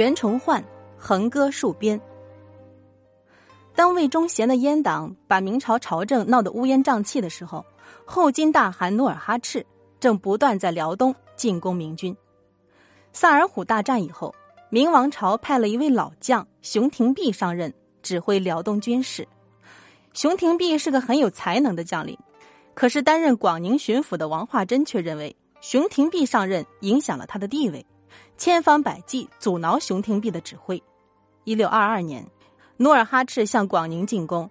袁崇焕横戈戍边。当魏忠贤的阉党把明朝朝政闹得乌烟瘴气的时候，后金大汗努尔哈赤正不断在辽东进攻明军。萨尔浒大战以后，明王朝派了一位老将熊廷弼上任，指挥辽东军事。熊廷弼是个很有才能的将领，可是担任广宁巡抚的王化贞却认为熊廷弼上任影响了他的地位。千方百计阻挠熊廷弼的指挥。一六二二年，努尔哈赤向广宁进攻，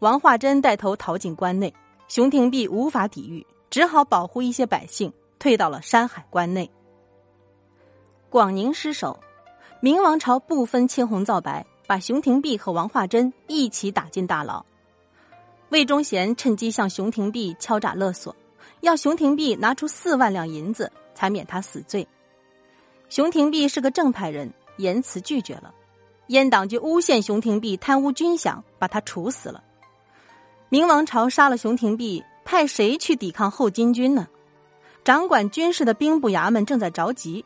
王化贞带头逃进关内，熊廷弼无法抵御，只好保护一些百姓，退到了山海关内。广宁失守，明王朝不分青红皂白，把熊廷弼和王化贞一起打进大牢。魏忠贤趁机向熊廷弼敲诈勒索，要熊廷弼拿出四万两银子，才免他死罪。熊廷弼是个正派人，言辞拒绝了，阉党就诬陷熊廷弼贪污军饷，把他处死了。明王朝杀了熊廷弼，派谁去抵抗后金军呢？掌管军事的兵部衙门正在着急，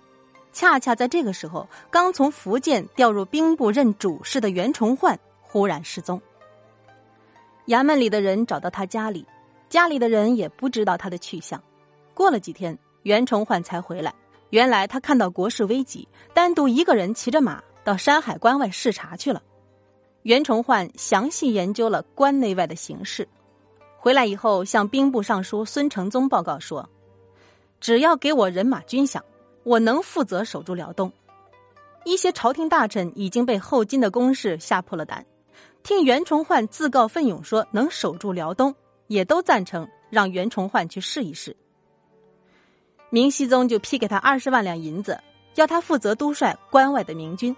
恰恰在这个时候，刚从福建调入兵部任主事的袁崇焕忽然失踪。衙门里的人找到他家里，家里的人也不知道他的去向。过了几天，袁崇焕才回来。原来他看到国事危急，单独一个人骑着马到山海关外视察去了。袁崇焕详细研究了关内外的形势，回来以后向兵部尚书孙承宗报告说：“只要给我人马军饷，我能负责守住辽东。”一些朝廷大臣已经被后金的攻势吓破了胆，听袁崇焕自告奋勇说能守住辽东，也都赞成让袁崇焕去试一试。明熹宗就批给他二十万两银子，要他负责督率关外的明军。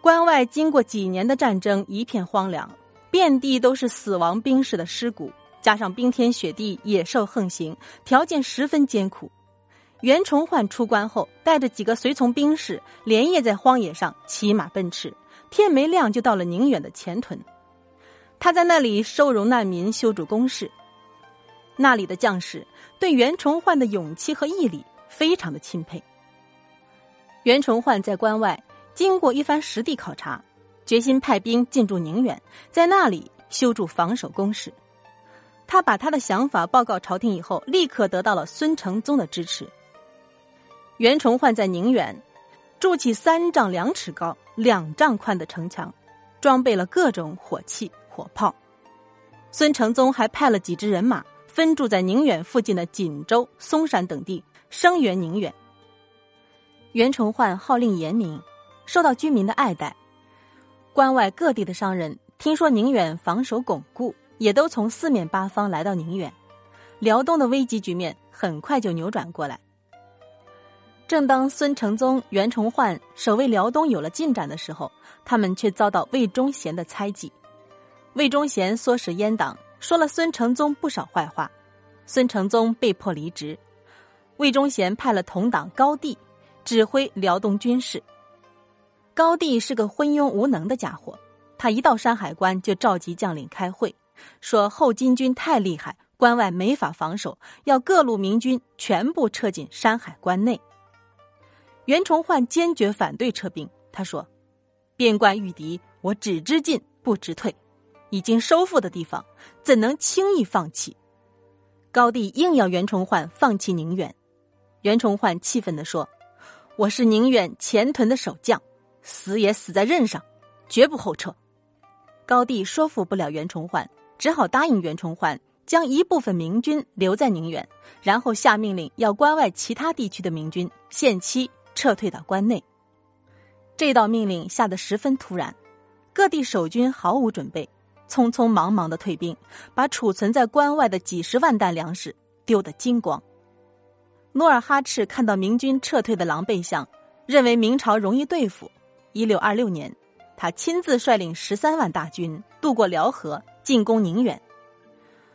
关外经过几年的战争，一片荒凉，遍地都是死亡兵士的尸骨，加上冰天雪地，野兽横行，条件十分艰苦。袁崇焕出关后，带着几个随从兵士，连夜在荒野上骑马奔驰，天没亮就到了宁远的前屯。他在那里收容难民，修筑工事。那里的将士对袁崇焕的勇气和毅力非常的钦佩。袁崇焕在关外经过一番实地考察，决心派兵进驻宁远，在那里修筑防守工事。他把他的想法报告朝廷以后，立刻得到了孙承宗的支持。袁崇焕在宁远筑起三丈两尺高、两丈宽的城墙，装备了各种火器、火炮。孙承宗还派了几支人马。分驻在宁远附近的锦州、松山等地，声援宁远。袁崇焕号令严明，受到居民的爱戴。关外各地的商人听说宁远防守巩固，也都从四面八方来到宁远。辽东的危机局面很快就扭转过来。正当孙承宗、袁崇焕守卫辽东有了进展的时候，他们却遭到魏忠贤的猜忌。魏忠贤唆使阉党。说了孙承宗不少坏话，孙承宗被迫离职。魏忠贤派了同党高帝指挥辽东军事。高帝是个昏庸无能的家伙，他一到山海关就召集将领开会，说后金军太厉害，关外没法防守，要各路明军全部撤进山海关内。袁崇焕坚决反对撤兵，他说：“边关遇敌，我只知进不知退。”已经收复的地方，怎能轻易放弃？高帝硬要袁崇焕放弃宁远，袁崇焕气愤地说：“我是宁远前屯的守将，死也死在任上，绝不后撤。”高帝说服不了袁崇焕，只好答应袁崇焕将一部分明军留在宁远，然后下命令要关外其他地区的明军限期撤退到关内。这道命令下得十分突然，各地守军毫无准备。匆匆忙忙的退兵，把储存在关外的几十万担粮食丢得精光。努尔哈赤看到明军撤退的狼狈相，认为明朝容易对付。一六二六年，他亲自率领十三万大军渡过辽河，进攻宁远。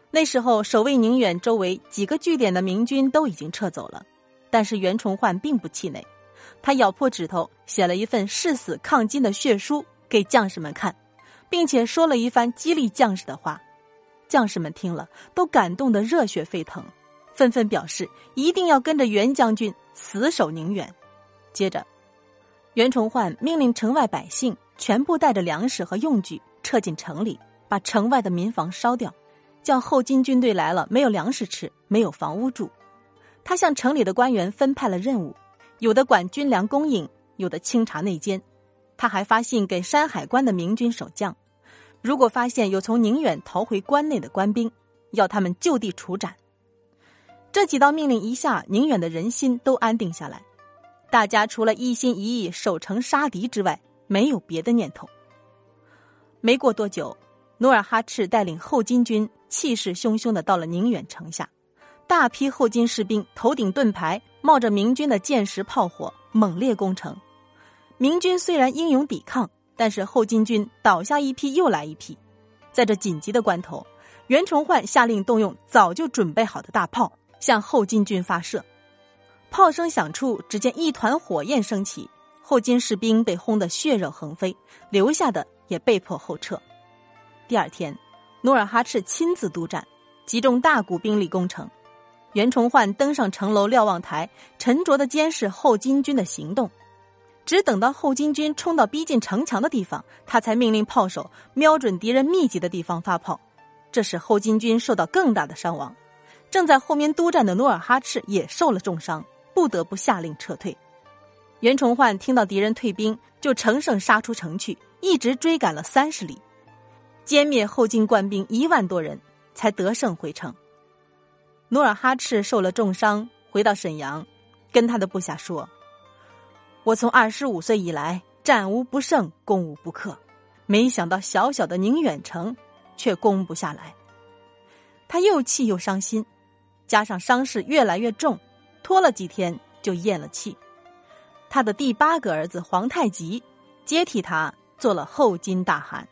那时候，守卫宁远周围几个据点的明军都已经撤走了，但是袁崇焕并不气馁，他咬破指头写了一份誓死抗金的血书给将士们看。并且说了一番激励将士的话，将士们听了都感动得热血沸腾，纷纷表示一定要跟着袁将军死守宁远。接着，袁崇焕命令城外百姓全部带着粮食和用具撤进城里，把城外的民房烧掉，叫后金军队来了没有粮食吃，没有房屋住。他向城里的官员分派了任务，有的管军粮供应，有的清查内奸。他还发信给山海关的明军守将，如果发现有从宁远逃回关内的官兵，要他们就地处斩。这几道命令一下，宁远的人心都安定下来。大家除了一心一意守城杀敌之外，没有别的念头。没过多久，努尔哈赤带领后金军气势汹汹的到了宁远城下，大批后金士兵头顶盾牌，冒着明军的箭石炮火，猛烈攻城。明军虽然英勇抵抗，但是后金军倒下一批又来一批。在这紧急的关头，袁崇焕下令动用早就准备好的大炮。向后金军发射，炮声响处，只见一团火焰升起，后金士兵被轰得血肉横飞，留下的也被迫后撤。第二天，努尔哈赤亲自督战，集中大股兵力攻城。袁崇焕登上城楼瞭望台，沉着的监视后金军的行动。只等到后金军冲到逼近城墙的地方，他才命令炮手瞄准敌人密集的地方发炮，这使后金军受到更大的伤亡。正在后面督战的努尔哈赤也受了重伤，不得不下令撤退。袁崇焕听到敌人退兵，就乘胜杀出城去，一直追赶了三十里，歼灭后金官兵一万多人，才得胜回城。努尔哈赤受了重伤，回到沈阳，跟他的部下说：“我从二十五岁以来，战无不胜，攻无不克，没想到小小的宁远城，却攻不下来。”他又气又伤心。加上伤势越来越重，拖了几天就咽了气。他的第八个儿子皇太极接替他做了后金大汗。